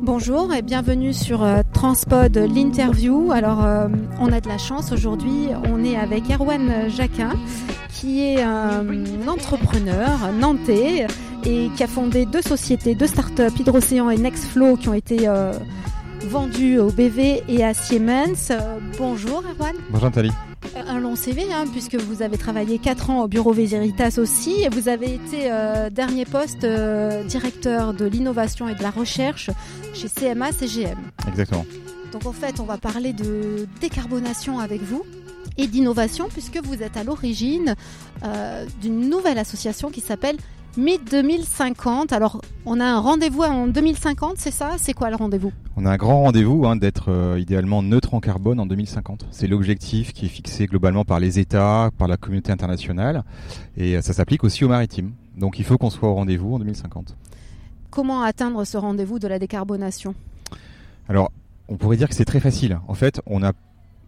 Bonjour et bienvenue sur euh, Transpod l'interview. Alors euh, on a de la chance aujourd'hui, on est avec Erwan Jacquin qui est un entrepreneur nantais et qui a fondé deux sociétés, deux startups, Hydrocéan et Nextflow qui ont été euh, vendues au BV et à Siemens. bonjour Erwan. Bonjour Nathalie. Un long CV, hein, puisque vous avez travaillé 4 ans au bureau Veritas aussi, et vous avez été euh, dernier poste euh, directeur de l'innovation et de la recherche chez CMA CGM. Exactement. Donc en fait, on va parler de décarbonation avec vous et d'innovation, puisque vous êtes à l'origine euh, d'une nouvelle association qui s'appelle mi-2050. Alors, on a un rendez-vous en 2050, c'est ça? C'est quoi le rendez-vous? On a un grand rendez-vous hein, d'être euh, idéalement neutre en carbone en 2050. C'est l'objectif qui est fixé globalement par les États, par la communauté internationale, et euh, ça s'applique aussi aux maritimes. Donc, il faut qu'on soit au rendez-vous en 2050. Comment atteindre ce rendez-vous de la décarbonation? Alors, on pourrait dire que c'est très facile. En fait, on a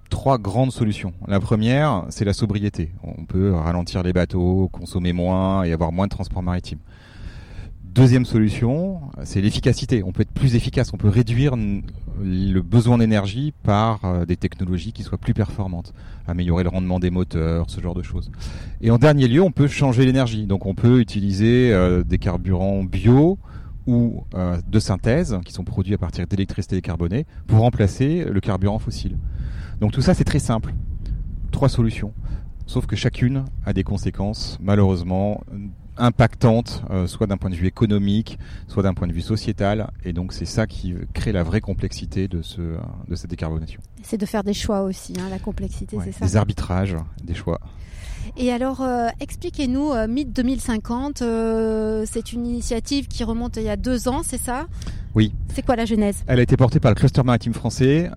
trois grandes solutions. La première, c'est la sobriété. On peut ralentir les bateaux, consommer moins et avoir moins de transport maritime. Deuxième solution, c'est l'efficacité. On peut être plus efficace, on peut réduire le besoin d'énergie par euh, des technologies qui soient plus performantes, améliorer le rendement des moteurs, ce genre de choses. Et en dernier lieu, on peut changer l'énergie. Donc on peut utiliser euh, des carburants bio ou euh, de synthèse qui sont produits à partir d'électricité décarbonée pour remplacer le carburant fossile. Donc tout ça, c'est très simple. Trois solutions. Sauf que chacune a des conséquences, malheureusement, impactantes, euh, soit d'un point de vue économique, soit d'un point de vue sociétal. Et donc c'est ça qui crée la vraie complexité de, ce, de cette décarbonation. C'est de faire des choix aussi, hein, la complexité, c'est ça Des arbitrages, des choix. Et alors, euh, expliquez-nous, euh, Mythe 2050, euh, c'est une initiative qui remonte il y a deux ans, c'est ça? Oui. C'est quoi la genèse? Elle a été portée par le cluster maritime français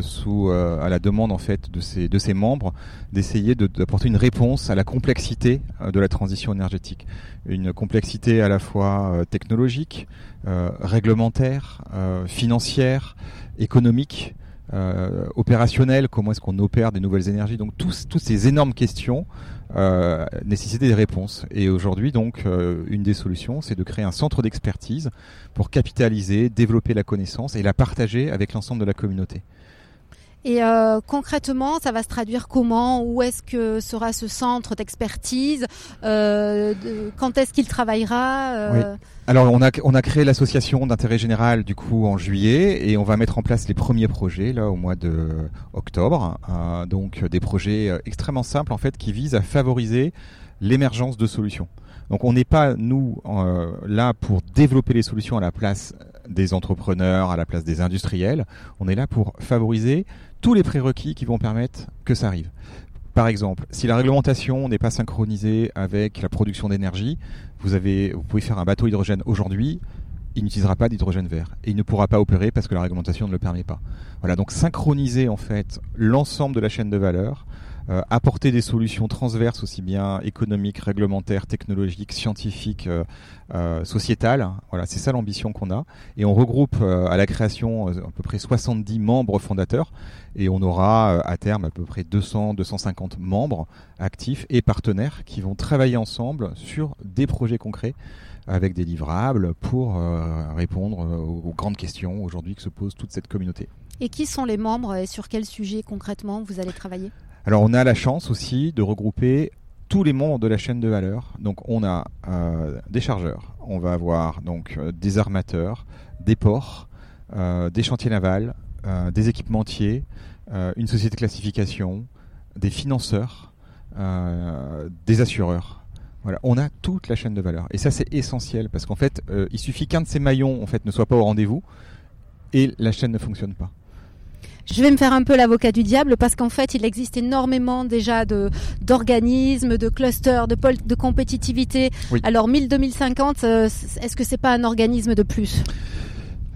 sous à la demande en fait de ses de ses membres d'essayer d'apporter une réponse à la complexité de la transition énergétique, une complexité à la fois technologique, réglementaire, financière, économique. Euh, opérationnelle, comment est-ce qu'on opère des nouvelles énergies. Donc tous, toutes ces énormes questions euh, nécessitaient des réponses. Et aujourd'hui, donc, euh, une des solutions, c'est de créer un centre d'expertise pour capitaliser, développer la connaissance et la partager avec l'ensemble de la communauté. Et euh, concrètement, ça va se traduire comment? Où est-ce que sera ce centre d'expertise? Euh, Quand est-ce qu'il travaillera? Euh? Alors, on a, on a créé l'association d'intérêt général du coup en juillet et on va mettre en place les premiers projets là au mois de octobre. donc des projets extrêmement simples en fait qui visent à favoriser l'émergence de solutions. Donc on n'est pas nous là pour développer les solutions à la place des entrepreneurs, à la place des industriels. On est là pour favoriser tous les prérequis qui vont permettre que ça arrive. Par exemple, si la réglementation n'est pas synchronisée avec la production d'énergie, vous, vous pouvez faire un bateau hydrogène aujourd'hui, il n'utilisera pas d'hydrogène vert et il ne pourra pas opérer parce que la réglementation ne le permet pas. Voilà, donc synchroniser en fait l'ensemble de la chaîne de valeur euh, apporter des solutions transverses aussi bien économiques, réglementaires, technologiques, scientifiques, euh, euh, sociétales. Voilà, c'est ça l'ambition qu'on a. Et on regroupe à la création à peu près 70 membres fondateurs et on aura à terme à peu près 200, 250 membres actifs et partenaires qui vont travailler ensemble sur des projets concrets avec des livrables pour répondre aux grandes questions aujourd'hui que se pose toute cette communauté. Et qui sont les membres et sur quel sujet concrètement vous allez travailler? Alors on a la chance aussi de regrouper tous les membres de la chaîne de valeur. Donc on a euh, des chargeurs, on va avoir donc euh, des armateurs, des ports, euh, des chantiers navals, des équipementiers, une société de classification, des financeurs, des assureurs. Voilà, on a toute la chaîne de valeur et ça c'est essentiel parce qu'en fait il suffit qu'un de ces maillons ne soit pas au rendez-vous et la chaîne ne fonctionne pas. Je vais me faire un peu l'avocat du diable parce qu'en fait, il existe énormément déjà de d'organismes, de clusters, de pôles de compétitivité. Alors 1000 2050, euh, est-ce que c'est pas un organisme de plus?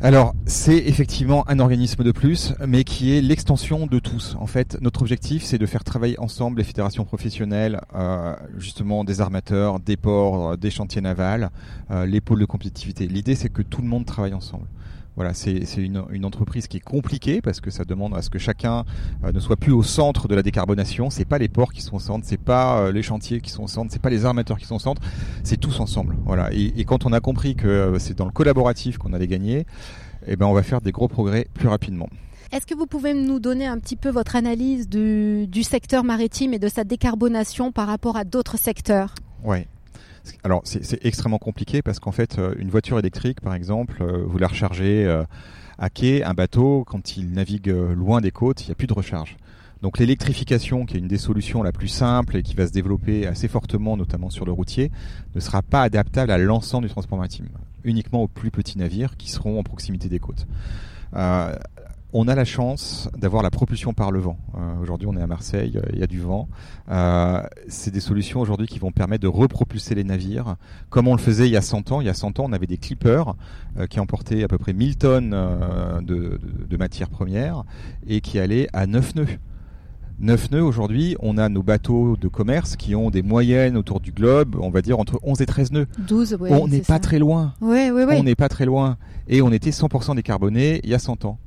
Alors, c'est effectivement un organisme de plus, mais qui est l'extension de tous. En fait, notre objectif, c'est de faire travailler ensemble les fédérations professionnelles, euh, justement des armateurs, des ports, des chantiers navals, euh, les pôles de compétitivité. L'idée, c'est que tout le monde travaille ensemble. Voilà, c'est une, une, entreprise qui est compliquée parce que ça demande à ce que chacun euh, ne soit plus au centre de la décarbonation. C'est pas les ports qui sont au centre, c'est pas euh, les chantiers qui sont au centre, c'est pas les armateurs qui sont au centre, c'est tous ensemble. Voilà. Et, et, quand on a compris que euh, c'est dans le collaboratif qu'on allait gagner, eh ben, on va faire des gros progrès plus rapidement. Est-ce que vous pouvez nous donner un petit peu votre analyse du, du secteur maritime et de sa décarbonation par rapport à d'autres secteurs? Oui. Alors c'est extrêmement compliqué parce qu'en fait, une voiture électrique, par exemple, vous la rechargez à quai, un bateau, quand il navigue loin des côtes, il n'y a plus de recharge. Donc l'électrification, qui est une des solutions la plus simples et qui va se développer assez fortement, notamment sur le routier, ne sera pas adaptable à l'ensemble du transport maritime, uniquement aux plus petits navires qui seront en proximité des côtes. Euh, on a la chance d'avoir la propulsion par le vent. Euh, aujourd'hui, on est à Marseille, euh, il y a du vent. Euh, c'est des solutions aujourd'hui qui vont permettre de repropulser les navires, comme on le faisait il y a 100 ans. Il y a 100 ans, on avait des clippers qui emportaient à peu près 1000 tonnes de, de matières premières et qui allaient à 9 nœuds. 9 nœuds aujourd'hui, on a nos bateaux de commerce qui ont des moyennes autour du globe, on va dire entre 11 et 13 nœuds. 12, oui, On n'est pas très loin. On n'est pas très loin. Et on était 100% décarboné il y a 100 ans.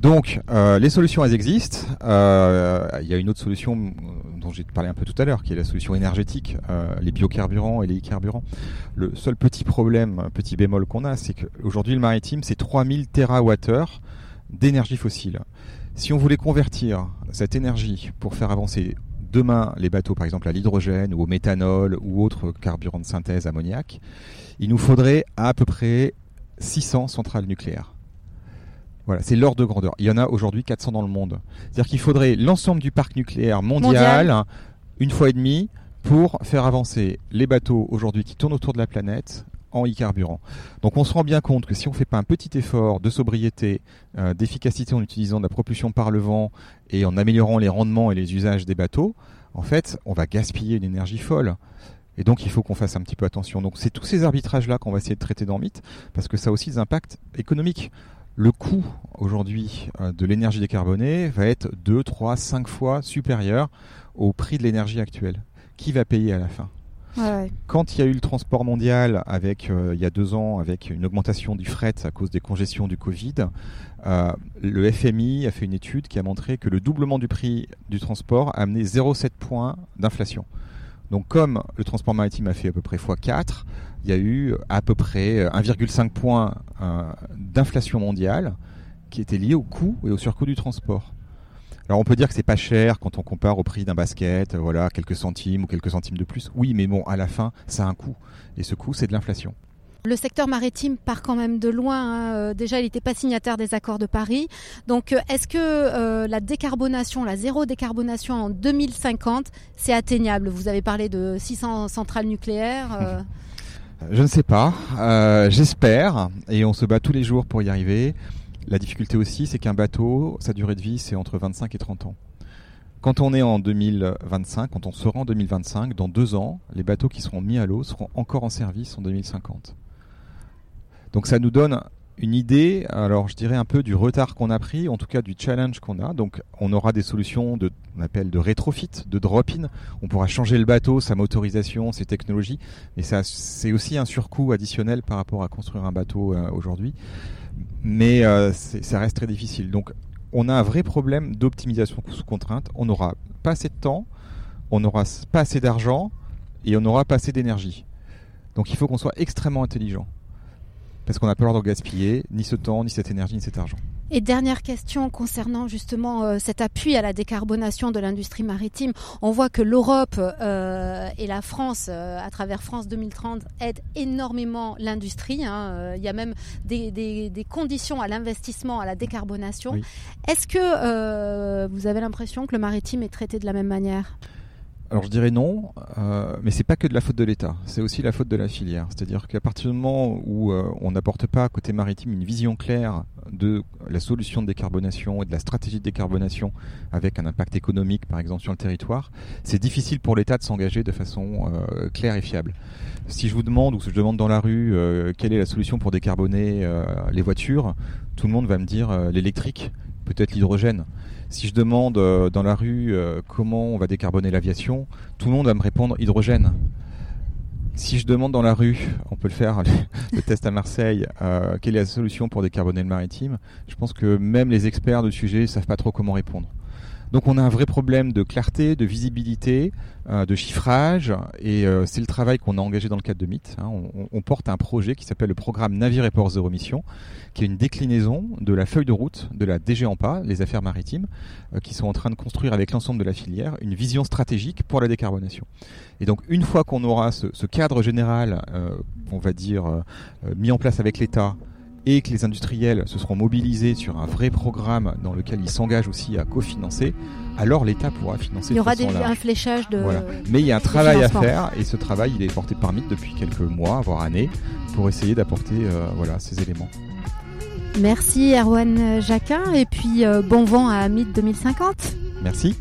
Donc, euh, les solutions, elles existent. Euh, il y a une autre solution euh, dont j'ai parlé un peu tout à l'heure, qui est la solution énergétique, les biocarburants et les carburants. Le seul petit problème, petit bémol qu'on a, c'est qu'aujourd'hui, le maritime, c'est 3000 TWh d'énergie fossile. Si on voulait convertir cette énergie pour faire avancer demain les bateaux, par exemple, à l'hydrogène ou au méthanol ou autres carburants de synthèse ammoniaque, il nous faudrait à peu près 600 centrales nucléaires. Voilà, c'est l'ordre de grandeur. Il y en a aujourd'hui 400 dans le monde. C'est-à-dire qu'il faudrait l'ensemble du parc nucléaire mondial, une fois et demi pour faire avancer les bateaux aujourd'hui qui tournent autour de la planète en e-carburant. Donc on se rend bien compte que si on ne fait pas un petit effort de sobriété, euh, d'efficacité en utilisant de la propulsion par le vent et en améliorant les rendements et les usages des bateaux, en fait, on va gaspiller une énergie folle. Et donc il faut qu'on fasse un petit peu attention. Donc c'est tous ces arbitrages-là qu'on va essayer de traiter dans Mythe, parce que ça a aussi des impacts économiques le coût aujourd'hui euh, de l'énergie décarbonée va être 2, 3, 5 fois supérieur au prix de l'énergie actuelle. Qui va payer à la fin? Quand il y a eu le transport mondial, avec euh, il y a deux ans, avec une augmentation du fret à cause des congestions du Covid, euh, le FMI a fait une étude qui a montré que le doublement du prix du transport a amené 0,7 points d'inflation. Donc comme le transport maritime a fait à peu près x4, il y a eu à peu près 1,5 points euh, d'inflation mondiale qui était lié au coût et au surcoût du transport. Alors on peut dire que c'est pas cher quand on compare au prix d'un basket, voilà, quelques centimes ou quelques centimes de plus. Oui, mais bon, à la fin, ça a un coût. Et ce coût, c'est de l'inflation. Le secteur maritime part quand même de loin. Hein. Euh, déjà, il n'était pas signataire des accords de Paris. Donc, euh, est-ce que euh, la décarbonation, la zéro décarbonation en 2050, c'est atteignable? Vous avez parlé de 600 centrales nucléaires. Je ne sais pas. J'espère. Et on se bat tous les jours pour y arriver. La difficulté aussi, c'est qu'un bateau, sa durée de vie, c'est entre 25 et 30 ans. Quand on est en 2025, quand on sera en 2025, dans deux ans, les bateaux qui seront mis à l'eau seront encore en service en 2050. Donc ça nous donne une idée, alors je dirais un peu du retard qu'on a pris, en tout cas du challenge qu'on a. Donc on aura des solutions de, on appelle de rétrofit, de drop-in. On pourra changer le bateau, sa motorisation, ses technologies, mais ça c'est aussi un surcoût additionnel par rapport à construire un bateau euh, aujourd'hui. Mais euh, ça reste très difficile. Donc on a un vrai problème d'optimisation sous contrainte. On n'aura pas assez de temps, on n'aura pas assez d'argent et on n'aura pas assez d'énergie. Donc il faut qu'on soit extrêmement intelligent parce qu'on n'a pas l'ordre de gaspiller ni ce temps, ni cette énergie, ni cet argent. Et dernière question concernant justement euh, cet appui à la décarbonation de l'industrie maritime. On voit que l'Europe euh, et la France, euh, à travers France 2030, aident énormément l'industrie. Hein. Il y a même des, des conditions à l'investissement, à la décarbonation. Est-ce que vous avez l'impression que le maritime est traité de la même manière? Alors je dirais non, euh, mais c'est pas que de la faute de l'État, c'est aussi la faute de la filière. C'est-à-dire qu'à partir du moment où euh, on n'apporte pas côté maritime une vision claire de la solution de décarbonation et de la stratégie de décarbonation avec un impact économique par exemple sur le territoire, c'est difficile pour l'État de s'engager de façon euh, claire et fiable. Si je vous demande ou si je demande dans la rue euh, quelle est la solution pour décarboner les voitures, tout le monde va me dire l'électrique, peut-être l'hydrogène. Si je demande euh, dans la rue euh, comment on va décarboner l'aviation, tout le monde va me répondre hydrogène. Si je demande dans la rue, on peut le faire, le test à Marseille, euh, quelle est la solution pour décarboner le maritime, je pense que même les experts du sujet ne savent pas trop comment répondre. Donc on a un vrai problème de clarté, de visibilité, euh, de chiffrage, et euh, c'est le travail qu'on a engagé dans le cadre de MIT. Hein. On, porte un projet qui s'appelle le programme Navire et Port Zéro Mission, qui est une déclinaison de la feuille de route de la DG AMPA, les affaires maritimes, euh, qui sont en train de construire avec l'ensemble de la filière une vision stratégique pour la décarbonation. Et donc une fois qu'on aura ce, cadre général, on va dire, mis en place avec l'État, et que les industriels se seront mobilisés sur un vrai programme dans lequel ils s'engagent aussi à cofinancer, alors l'État pourra financer. Il y aura des, un fléchage de. Mais il y a un travail à faire et ce travail il est porté par MIT depuis quelques mois, voire années, pour essayer d'apporter euh, voilà ces éléments. Merci Erwan Jacquin et puis euh, bon vent à MIT 2050. Merci.